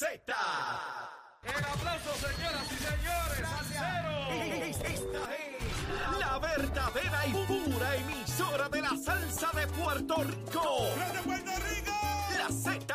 Z. El aplauso, señoras y señores, al cero. Esta es la verdadera y pura emisora de la salsa de Puerto Rico. ¡De Puerto Rico! La Z.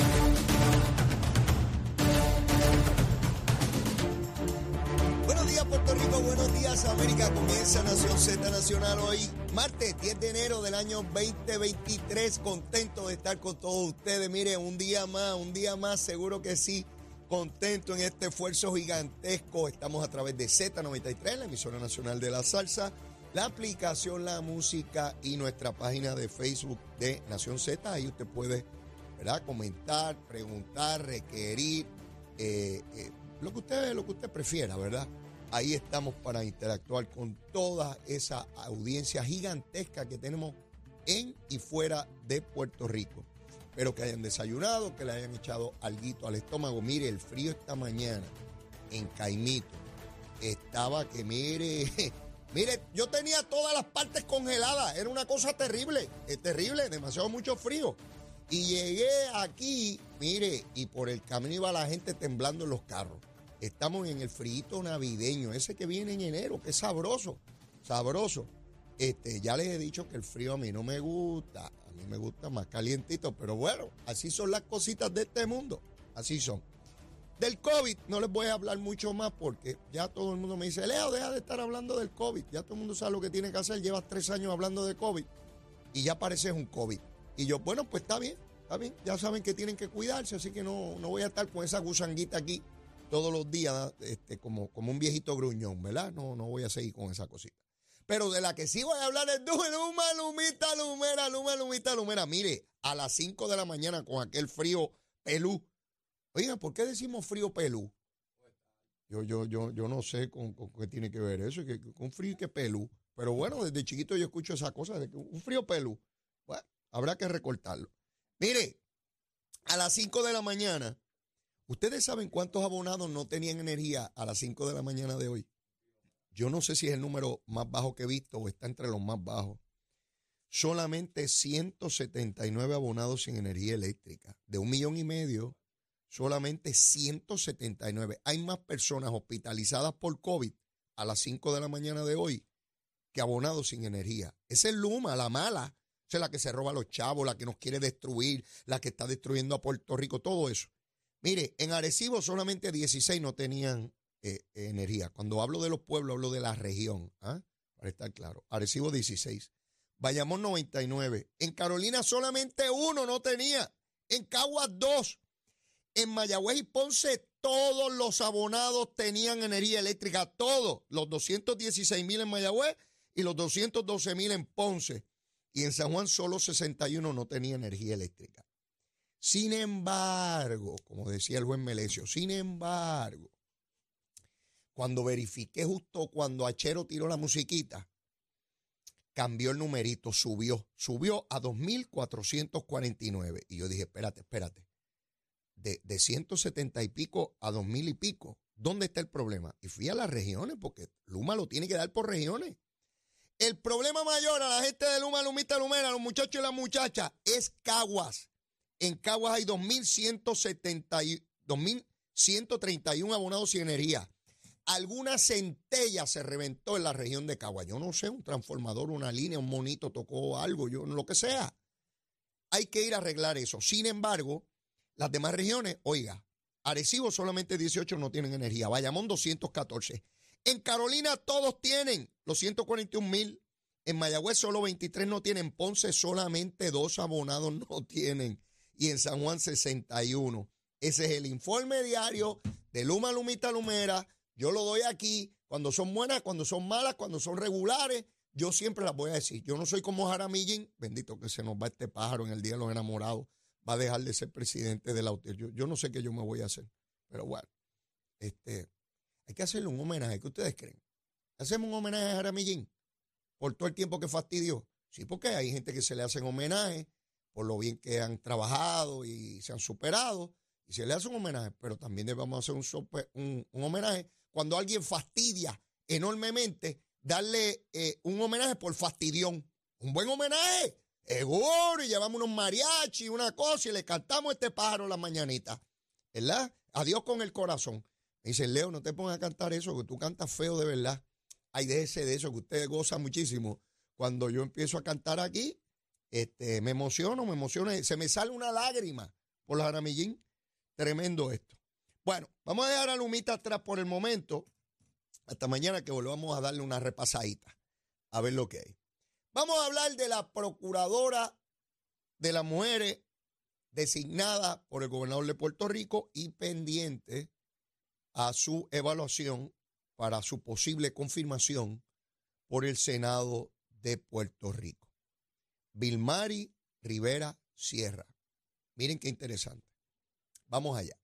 Buenos días Puerto Rico, buenos días América. Comienza Nación Z Nacional hoy, martes 10 de enero del año 2023. Contento de estar con todos ustedes. Mire, un día más, un día más, seguro que sí. Contento en este esfuerzo gigantesco. Estamos a través de Z93, la emisora nacional de la salsa, la aplicación La Música y nuestra página de Facebook de Nación Z. Ahí usted puede ¿verdad? comentar, preguntar, requerir. eh, eh, lo que usted lo que usted prefiera, ¿verdad? Ahí estamos para interactuar con toda esa audiencia gigantesca que tenemos en y fuera de Puerto Rico. Espero que hayan desayunado, que le hayan echado alguito al estómago. Mire, el frío esta mañana en Caimito estaba que mire, mire, yo tenía todas las partes congeladas, era una cosa terrible, es terrible, demasiado mucho frío. Y llegué aquí, mire, y por el camino iba la gente temblando en los carros. Estamos en el frío navideño, ese que viene en enero, que es sabroso, sabroso. Este, ya les he dicho que el frío a mí no me gusta, a mí me gusta más calientito, pero bueno, así son las cositas de este mundo, así son. Del COVID no les voy a hablar mucho más porque ya todo el mundo me dice, Leo, deja de estar hablando del COVID, ya todo el mundo sabe lo que tiene que hacer, llevas tres años hablando de COVID y ya pareces un COVID. Y yo, bueno, pues está bien, está bien, ya saben que tienen que cuidarse, así que no, no voy a estar con esa gusanguita aquí todos los días este, como, como un viejito gruñón, ¿verdad? No, no voy a seguir con esa cosita. Pero de la que sí voy a hablar es de Luma, Lumita, Lumera, Luma, Lumita, Lumera. Mire, a las 5 de la mañana con aquel frío pelú. Oigan, ¿por qué decimos frío pelú? Yo, yo, yo, yo no sé con, qué tiene que ver eso, que, con frío y que pelú. Pero bueno, desde chiquito yo escucho esa cosa de un frío pelú. Bueno, habrá que recortarlo. Mire, a las 5 de la mañana, ¿ustedes saben cuántos abonados no tenían energía a las 5 de la mañana de hoy? Yo no sé si es el número más bajo que he visto o está entre los más bajos. Solamente 179 abonados sin energía eléctrica. De un millón y medio, solamente 179. Hay más personas hospitalizadas por COVID a las 5 de la mañana de hoy que abonados sin energía. Esa es Luma, la mala. Esa es la que se roba a los chavos, la que nos quiere destruir, la que está destruyendo a Puerto Rico, todo eso. Mire, en Arecibo solamente 16 no tenían eh, energía. Cuando hablo de los pueblos, hablo de la región, ¿ah? para estar claro. Arecibo 16. Bayamón 99. En Carolina solamente uno no tenía. En Caguas dos. En Mayagüez y Ponce todos los abonados tenían energía eléctrica. Todos. Los 216 mil en Mayagüez y los 212 mil en Ponce. Y en San Juan solo 61 no tenía energía eléctrica. Sin embargo, como decía el juez Melesio, sin embargo, cuando verifiqué justo cuando Achero tiró la musiquita, cambió el numerito, subió, subió a 2.449. Y yo dije, espérate, espérate, de, de 170 y pico a 2.000 y pico, ¿dónde está el problema? Y fui a las regiones, porque Luma lo tiene que dar por regiones. El problema mayor a la gente de Luma, Lumita, Lumera, los muchachos y las muchachas, es Caguas. En Caguas hay 2.170 2.131 abonados sin energía. Alguna centella se reventó en la región de Caguas. Yo no sé, un transformador, una línea, un monito tocó algo, yo lo que sea. Hay que ir a arreglar eso. Sin embargo, las demás regiones, oiga, Arecibo solamente 18 no tienen energía, Bayamón 214. En Carolina todos tienen los 141 mil. En Mayagüez solo 23 no tienen. Ponce solamente dos abonados no tienen. Y en San Juan 61. Ese es el informe diario de Luma Lumita Lumera. Yo lo doy aquí cuando son buenas, cuando son malas, cuando son regulares. Yo siempre las voy a decir. Yo no soy como Jaramillín. Bendito que se nos va este pájaro en el Día de los Enamorados. Va a dejar de ser presidente de la. Yo, yo no sé qué yo me voy a hacer. Pero bueno, este, Hay que hacerle un homenaje. ¿Qué ustedes creen? ¿Hacemos un homenaje a Jaramillín por todo el tiempo que fastidió? Sí, porque hay gente que se le hacen homenaje por lo bien que han trabajado y se han superado, y se le hace un homenaje, pero también debemos hacer un, un, homenaje cuando alguien fastidia enormemente, darle eh, un homenaje por fastidión. Un buen homenaje, seguro, y llevamos unos mariachi, una cosa, y le cantamos este pájaro la mañanita, ¿verdad? Adiós con el corazón. Me dice, Leo, no te pongas a cantar eso, que tú cantas feo de verdad. Ay, déjese de eso, que usted goza muchísimo. Cuando yo empiezo a cantar aquí, este, me emociono, me emociono, se me sale una lágrima por la Jaramillín. Tremendo esto. Bueno, vamos a dejar a Lumita atrás por el momento. Hasta mañana que volvamos a darle una repasadita. A ver lo que hay. Vamos a hablar de la procuradora de las mujeres designada por el gobernador de Puerto Rico y pendiente a su evaluación para su posible confirmación por el Senado de Puerto Rico. Vilmari Rivera Sierra. Miren qué interesante. Vamos allá.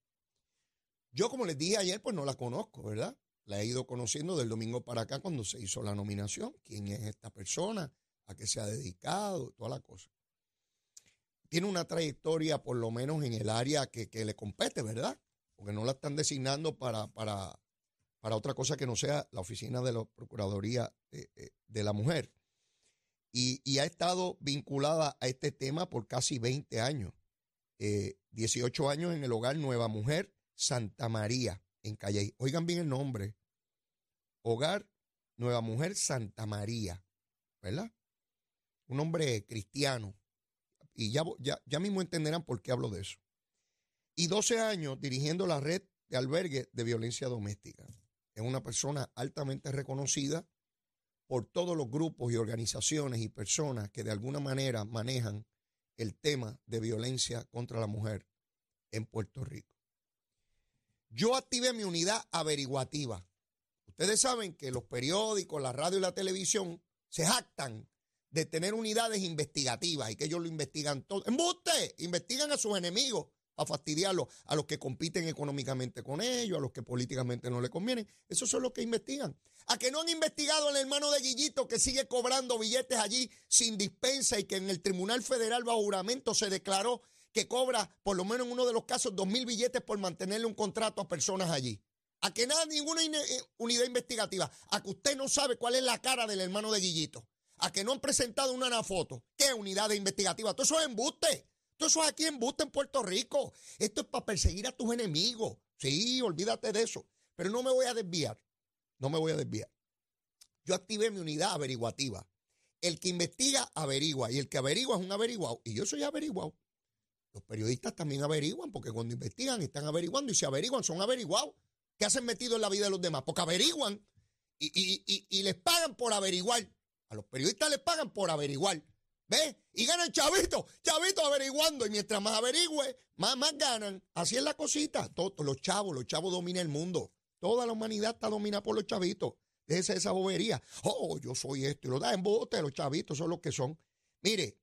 Yo, como les dije ayer, pues no la conozco, ¿verdad? La he ido conociendo del domingo para acá cuando se hizo la nominación. ¿Quién es esta persona? ¿A qué se ha dedicado? Toda la cosa. Tiene una trayectoria, por lo menos en el área que, le compete, ¿verdad? Porque no la están designando para, para, para otra cosa que no sea la oficina de la Procuraduría de, de la Mujer. Y, ha estado vinculada a este tema por casi 20 años. 18 eh, años en el hogar Nueva Mujer Santa María en Calle. Oigan bien el nombre. Hogar Nueva Mujer Santa María, ¿verdad? Un hombre cristiano. Y ya, ya, ya mismo entenderán por qué hablo de eso. Y 12 años dirigiendo la red de albergue de violencia doméstica. Es una persona altamente reconocida por todos los grupos y organizaciones y personas que de alguna manera manejan el tema de violencia contra la mujer en Puerto Rico. Yo activé mi unidad averiguativa. Ustedes saben que los periódicos, la radio y la televisión se jactan de tener unidades investigativas y que ellos lo investigan todo. ¡Embuste! Investigan a sus enemigos a fastidiarlos, a los que compiten económicamente con ellos, a los que políticamente no le convienen. Esos son los que investigan. A que no han investigado al hermano de Guillito que sigue cobrando billetes allí sin dispensa y que en el Tribunal Federal bajo juramento se declaró que cobra, por lo menos en uno de los casos, dos mil billetes por mantenerle un contrato a personas allí. A que nada, ninguna eh, unidad investigativa. A que usted no sabe cuál es la cara del hermano de Guillito. A que no han presentado una foto. ¿Qué unidad investigativa? Todo eso es embuste. Todo eso es aquí en Busta, en Puerto Rico. Esto es para perseguir a tus enemigos. Sí, olvídate de eso. Pero no me voy a desviar. No me voy a desviar. Yo activé mi unidad averiguativa. El que investiga, averigua. Y el que averigua es un averiguado. Y yo soy averiguado. Los periodistas también averiguan, porque cuando investigan están averiguando. Y si averiguan, son averiguados. ¿Qué hacen metido en la vida de los demás? Porque averiguan y, y les pagan por averiguar. A los periodistas les pagan por averiguar. ¿Ves? Y ganan chavitos, chavitos averiguando. Y mientras más averigüe, más, más ganan. Así es la cosita. Todos los chavos, los chavos dominan el mundo. Toda la humanidad está dominada por los chavitos. Déjese esa bobería. Oh, yo soy esto. Y lo da en bote, los chavitos son los que son. Mire,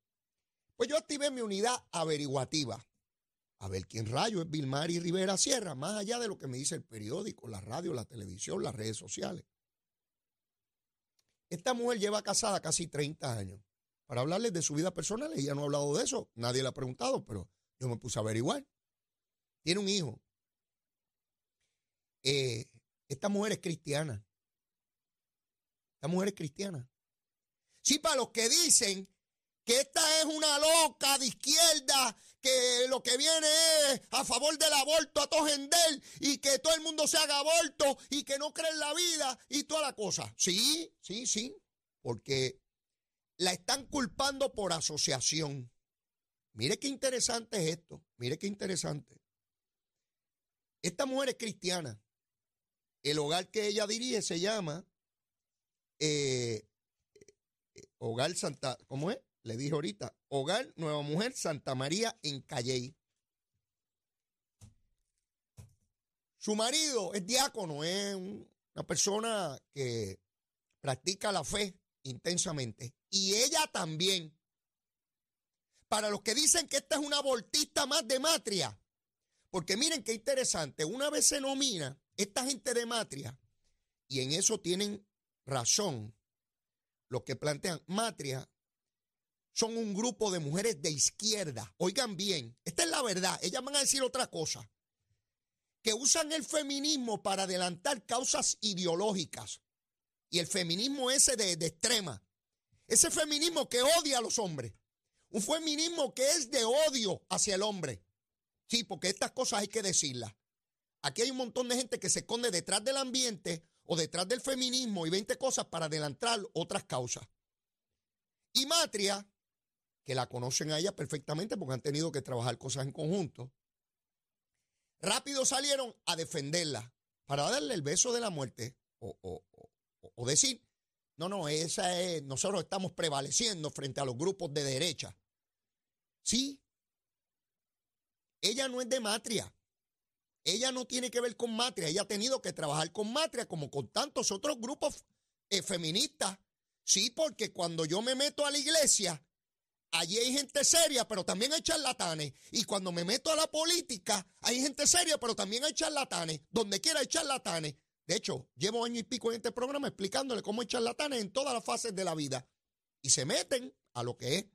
pues yo activé mi unidad averiguativa. A ver quién rayo es Vilmari Rivera Sierra, más allá de lo que me dice el periódico, la radio, la televisión, las redes sociales. Esta mujer lleva casada casi 30 años para hablarles de su vida personal. Ella no ha hablado de eso, nadie le ha preguntado, pero yo me puse a averiguar. Tiene un hijo. Eh, esta mujer es cristiana. Esta mujer es cristiana. Sí, para los que dicen que esta es una loca de izquierda, que lo que viene es a favor del aborto a Tojendel y que todo el mundo se haga aborto y que no cree en la vida y toda la cosa. Sí, sí, sí, porque la están culpando por asociación. Mire qué interesante es esto. Mire qué interesante. Esta mujer es cristiana. El hogar que ella dirige se llama eh, eh, Hogar Santa, ¿cómo es? Le dije ahorita, Hogar Nueva Mujer Santa María en Calley. Su marido es diácono, es una persona que practica la fe intensamente. Y ella también. Para los que dicen que esta es una abortista más de matria. Porque miren qué interesante, una vez se nomina esta gente de matria, y en eso tienen razón los que plantean Matria son un grupo de mujeres de izquierda. Oigan bien, esta es la verdad. Ellas van a decir otra cosa. Que usan el feminismo para adelantar causas ideológicas. Y el feminismo ese de, de extrema. Ese feminismo que odia a los hombres. Un feminismo que es de odio hacia el hombre. Sí, porque estas cosas hay que decirlas. Aquí hay un montón de gente que se esconde detrás del ambiente o detrás del feminismo y 20 cosas para adelantar otras causas. Y Matria, que la conocen a ella perfectamente porque han tenido que trabajar cosas en conjunto, rápido salieron a defenderla para darle el beso de la muerte o, decir, no, no, esa es, nosotros estamos prevaleciendo frente a los grupos de derecha. Sí, ella no es de Matria. Ella no tiene que ver con Matria. Ella ha tenido que trabajar con Matria como con tantos otros grupos eh, feministas. Sí, porque cuando yo me meto a la iglesia, allí hay gente seria, pero también hay charlatanes. Y cuando me meto a la política, hay gente seria, pero también hay charlatanes. Donde quiera hay charlatanes. De hecho, llevo año y pico en este programa explicándole cómo hay charlatanes en todas las fases de la vida. Y se meten a lo que es.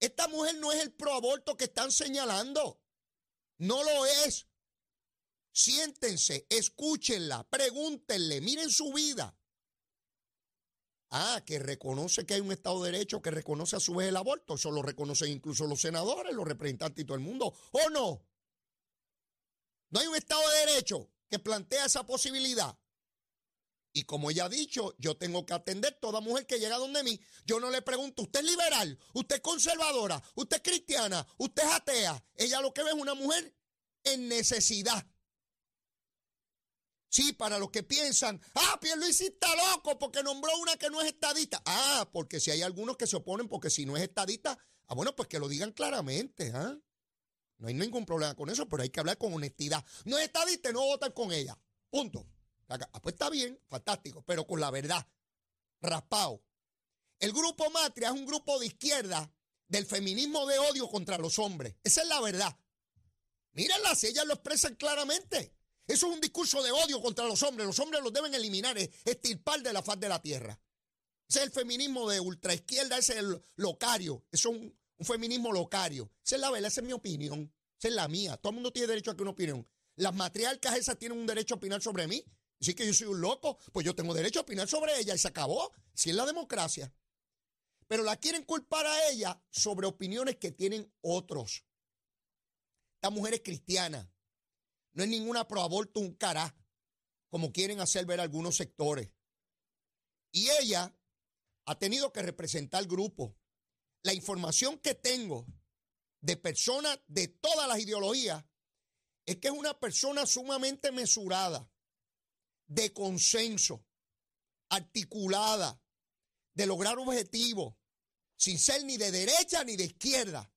Esta mujer no es el proaborto que están señalando. No lo es. Siéntense, escúchenla, pregúntenle, miren su vida. Ah, que reconoce que hay un Estado de Derecho que reconoce a su vez el aborto. Eso lo reconocen incluso los senadores, los representantes y todo el mundo. ¿O no? No hay un Estado de Derecho que plantea esa posibilidad. Y como ella ha dicho, yo tengo que atender toda mujer que llega donde mí. Yo no le pregunto, ¿usted es liberal? ¿Usted es conservadora? ¿Usted es cristiana? ¿Usted es atea? Ella lo que ve es una mujer en necesidad. Sí, para los que piensan, ah, Pierluisi está loco porque nombró una que no es estadista. Ah, porque si hay algunos que se oponen porque si no es estadista, ah, bueno, pues que lo digan claramente, ¿ah? No hay ningún problema con eso, pero hay que hablar con honestidad. No es estadista, no votar con ella. Punto. Ah, pues está bien, fantástico, pero con la verdad. Raspado. El grupo Matria es un grupo de izquierda del feminismo de odio contra los hombres. Esa es la verdad. Mírenla, si ellas lo expresan claramente. Eso es un discurso de odio contra los hombres. Los hombres los deben eliminar, estirpar de la faz de la tierra. Ese es el feminismo de ultraizquierda, ese es el locario. Eso es un, feminismo locario. Esa es la verdad, esa es mi opinión. Esa es la mía. Todo el mundo tiene derecho a que una opinión. Las matriarcas esas tienen un derecho a opinar sobre mí. Si que yo soy un loco, pues yo tengo derecho a opinar sobre ella y se acabó. Si es la democracia. Pero la quieren culpar a ella sobre opiniones que tienen otros. Esta mujer es cristiana. No es ninguna proaborto, un cará, como quieren hacer ver algunos sectores. Y ella ha tenido que representar grupo. La información que tengo de personas de todas las ideologías es que es una persona sumamente mesurada, de consenso, articulada, de lograr objetivos, sin ser ni de derecha ni de izquierda,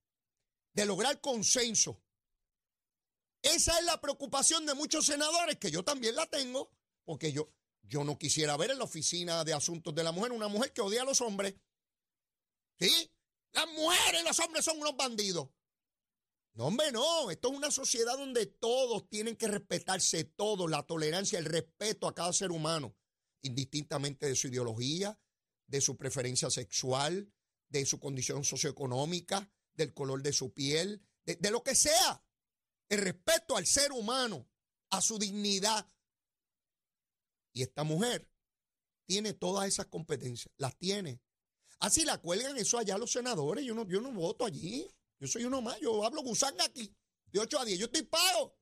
de lograr consenso. Esa es la preocupación de muchos senadores, que yo también la tengo, porque yo, yo no quisiera ver en la oficina de asuntos de la mujer una mujer que odia a los hombres. ¿Sí? Las mujeres y los hombres son unos bandidos. No, hombre, no. Esto es una sociedad donde todos tienen que respetarse, todo, la tolerancia, el respeto a cada ser humano, indistintamente de su ideología, de su preferencia sexual, de su condición socioeconómica, del color de su piel, de lo que sea el respeto al ser humano, a su dignidad. Y esta mujer tiene todas esas competencias, las tiene. Así la cuelgan eso allá los senadores, yo no, yo no voto allí, yo soy uno más, yo hablo gusanga aquí, de 8 a 10, yo estoy pago,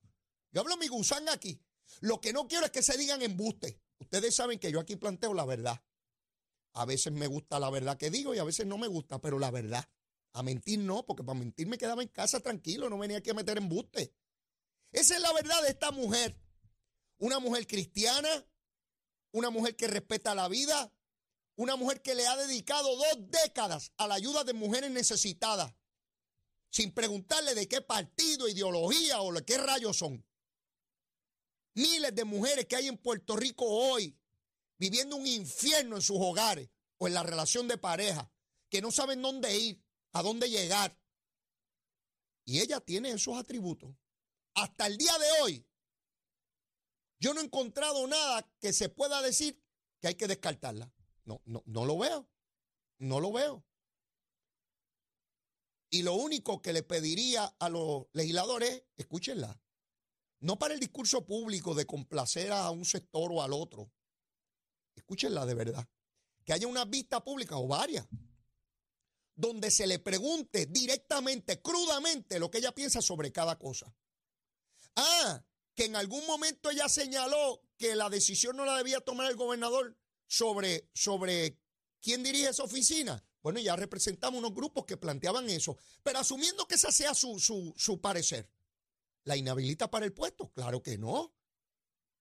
yo hablo mi gusanga aquí. Lo que no quiero es que se digan embuste. Ustedes saben que yo aquí planteo la verdad. A veces me gusta la verdad que digo y a veces no me gusta, pero la verdad. A mentir no, porque para mentir me quedaba en casa tranquilo, no venía aquí a meter embuste. Esa es la verdad de esta mujer. Una mujer cristiana, una mujer que respeta la vida, una mujer que le ha dedicado dos décadas a la ayuda de mujeres necesitadas, sin preguntarle de qué partido, ideología o de qué rayos son. Miles de mujeres que hay en Puerto Rico hoy viviendo un infierno en sus hogares o en la relación de pareja, que no saben dónde ir, a dónde llegar. Y ella tiene esos atributos. Hasta el día de hoy, Yo no he encontrado nada que se pueda decir que hay que descartarla. No, no, no lo veo. No lo veo. Y lo único que le pediría a los legisladores, escúchenla, no para el discurso público de complacer a un sector o al otro, escúchenla de verdad, que haya una vista pública o varias, donde se le pregunte directamente, crudamente, lo que ella piensa sobre cada cosa. Ah, que en algún momento ella señaló que la decisión no la debía tomar el gobernador sobre, sobre quién dirige esa oficina. Bueno, ya representamos unos grupos que planteaban eso, pero asumiendo que esa sea su, su, su parecer, ¿la inhabilita para el puesto? Claro que no,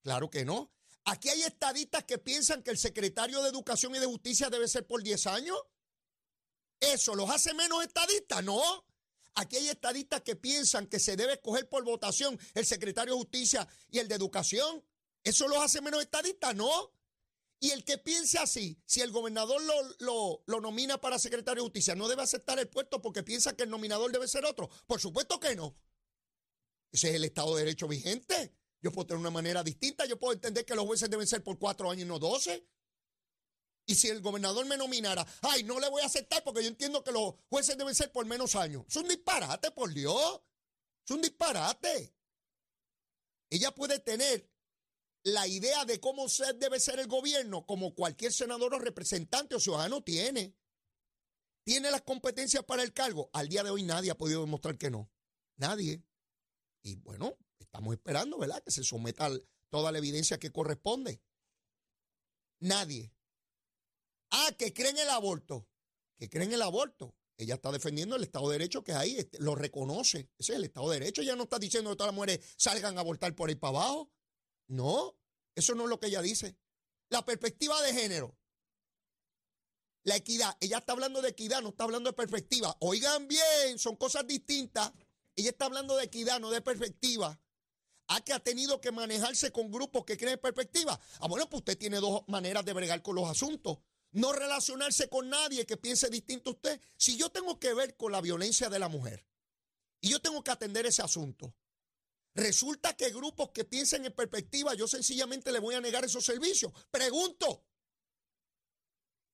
claro que no. Aquí hay estadistas que piensan que el secretario de Educación y de Justicia debe ser por 10 años. ¿Eso los hace menos estadistas? No. Aquí hay estadistas que piensan que se debe escoger por votación el secretario de Justicia y el de Educación. ¿Eso los hace menos estadistas? No. Y el que piense así, si el gobernador lo, lo, nomina para secretario de Justicia, ¿no debe aceptar el puesto porque piensa que el nominador debe ser otro? Por supuesto que no. Ese es el Estado de Derecho vigente. Yo puedo tener una manera distinta. Yo puedo entender que los jueces deben ser por cuatro años y no doce. Y si el gobernador me nominara, ay, no le voy a aceptar porque yo entiendo que los jueces deben ser por menos años. Es un disparate, por Dios. Es un disparate. Ella puede tener la idea de cómo debe ser el gobierno como cualquier senador o representante o ciudadano tiene. ¿Tiene las competencias para el cargo? Al día de hoy nadie ha podido demostrar que no. Nadie. Y bueno, estamos esperando, ¿verdad? Que se someta toda la evidencia que corresponde. Nadie. Ah, que creen el aborto. Que creen el aborto. Ella está defendiendo el Estado de Derecho que ahí, este, lo reconoce. Ese es el Estado de Derecho. Ella no está diciendo que todas las mujeres salgan a abortar por ahí para abajo. No, eso no es lo que ella dice. La perspectiva de género. La equidad. Ella está hablando de equidad, no está hablando de perspectiva. Oigan bien, son cosas distintas. Ella está hablando de equidad, no de perspectiva. ¿A ah, que ha tenido que manejarse con grupos que creen perspectiva? Ah, bueno, pues usted tiene dos maneras de bregar con los asuntos no relacionarse con nadie que piense distinto a usted. Si yo tengo que ver con la violencia de la mujer y yo tengo que atender ese asunto, resulta que grupos que piensen en perspectiva, yo sencillamente le voy a negar esos servicios. Pregunto.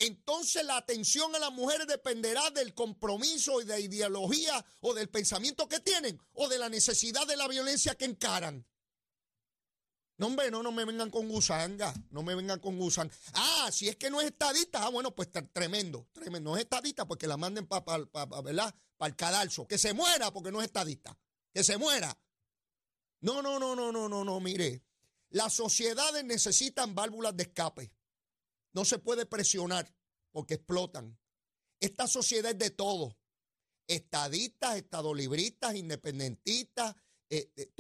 Entonces la atención a las mujeres dependerá del compromiso y de ideología o del pensamiento que tienen o de la necesidad de la violencia que encaran. No, hombre, no, no me vengan con gusanga, no me vengan con gusanga. Ah, si es que no es estadista, ah, bueno, pues tremendo, tremendo. No es estadista porque la manden para pa, pa, el cadalso. Que se muera porque no es estadista. Que se muera. No, no, no, no, no, no, no, mire. Las sociedades necesitan válvulas de escape. No se puede presionar porque explotan. Esta sociedad es de todo. Estadistas, estadolibristas, independentistas, eh, eh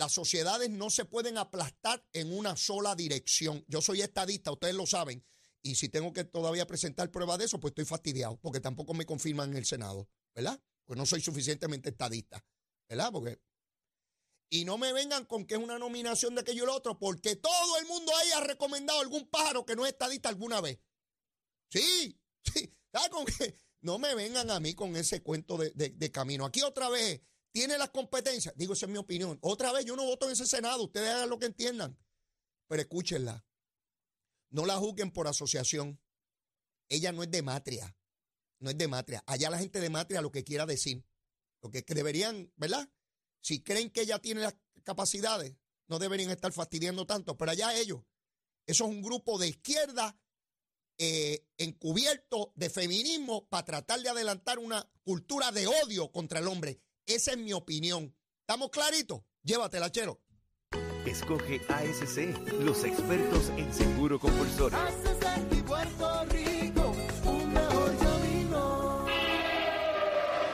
las sociedades no se pueden aplastar en una sola dirección. Yo soy estadista, ustedes lo saben. Y si tengo que todavía presentar prueba de eso, pues estoy fastidiado, porque tampoco me confirman en el Senado, ¿verdad? Pues no soy suficientemente estadista, ¿verdad? Porque. Y no me vengan con que es una nominación de aquello y lo otro, porque todo el mundo ahí ha recomendado algún pájaro que no es estadista alguna vez. Sí, sí. Con que no me vengan a mí con ese cuento de, de camino. Aquí otra vez tiene las competencias. Digo, esa es mi opinión. Otra vez, yo no voto en ese Senado. Ustedes hagan lo que entiendan. Pero escúchenla. No la juzguen por asociación. Ella no es de matria. No es de matria. Allá la gente de matria lo que quiera decir. Lo que deberían, ¿verdad? Si creen que ella tiene las capacidades, no deberían estar fastidiando tanto. Pero allá ellos. Eso es un grupo de izquierda eh, encubierto de feminismo para tratar de adelantar una cultura de odio contra el hombre. Esa es mi opinión. ¿Estamos claritos? Llévatela, chero. Escoge ASC, los expertos en seguro compulsorio.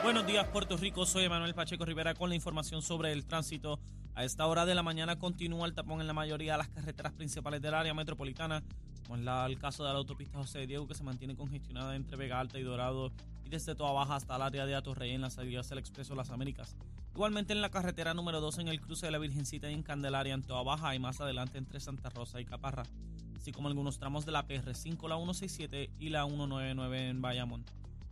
Buenos días, Puerto Rico. Soy Emanuel Pacheco Rivera con la información sobre el tránsito. A esta hora de la mañana continúa el tapón en la mayoría de las carreteras principales del área metropolitana, como es el caso de la autopista José Diego, que se mantiene congestionada entre Vega Alta y Dorado y desde Toa Baja hasta el área de Atorrey en las salidas del Expreso Las Américas. Igualmente en la carretera número 2 en el cruce de la Virgencita y en Candelaria en Toa Baja y más adelante entre Santa Rosa y Caparra, así como algunos tramos de la PR5, la 167 y la 199 en Bayamón.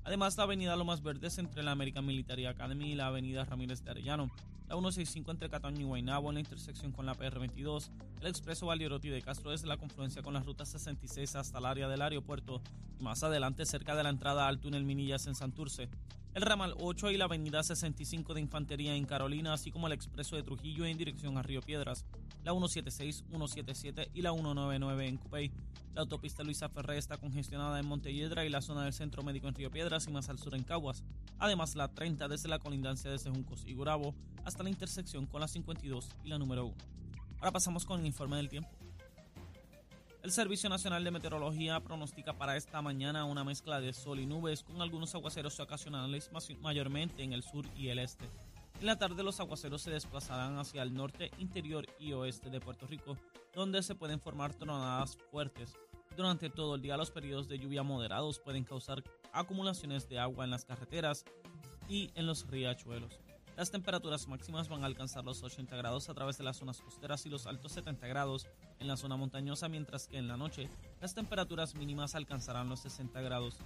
Además, la avenida Lomas Verdes entre la American Military Academy y la avenida Ramírez de Arellano. la 165 entre Cataño y Guaynabo en la intersección con la PR22, el expreso Valierotti de Castro desde la confluencia con la ruta 66 hasta el área del aeropuerto y más adelante cerca de la entrada al túnel Minillas en Santurce, el ramal 8 y la avenida 65 de Infantería en Carolina, así como el expreso de Trujillo en dirección a Río Piedras, la 176, 177 y la 199 en Cupey. La autopista Luisa Ferré está congestionada en Montelledra y la zona del Centro Médico en Río Piedras y más al sur en Caguas. Además, la 30 desde la colindancia de Juncos y Gurabo hasta la intersección con la 52 y la número 1. Ahora pasamos con el informe del tiempo. El Servicio Nacional de Meteorología pronostica para esta mañana una mezcla de sol y nubes con algunos aguaceros ocasionales mayormente en el sur y el este. En la tarde los aguaceros se desplazarán hacia el norte, interior y oeste de Puerto Rico, donde se pueden formar tronadas fuertes. Durante todo el día los periodos de lluvia moderados pueden causar acumulaciones de agua en las carreteras y en los riachuelos. Las temperaturas máximas van a alcanzar los 80 grados a través de las zonas costeras y los altos 70 grados en la zona montañosa, mientras que en la noche las temperaturas mínimas alcanzarán los 60 grados.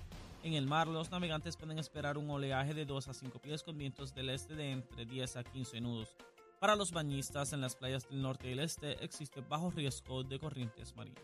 En el mar, los navegantes pueden esperar un oleaje de 2 a 5 pies con vientos del este de entre 10 a 15 nudos. Para los bañistas en las playas del norte y el este existe bajo riesgo de corrientes marinas.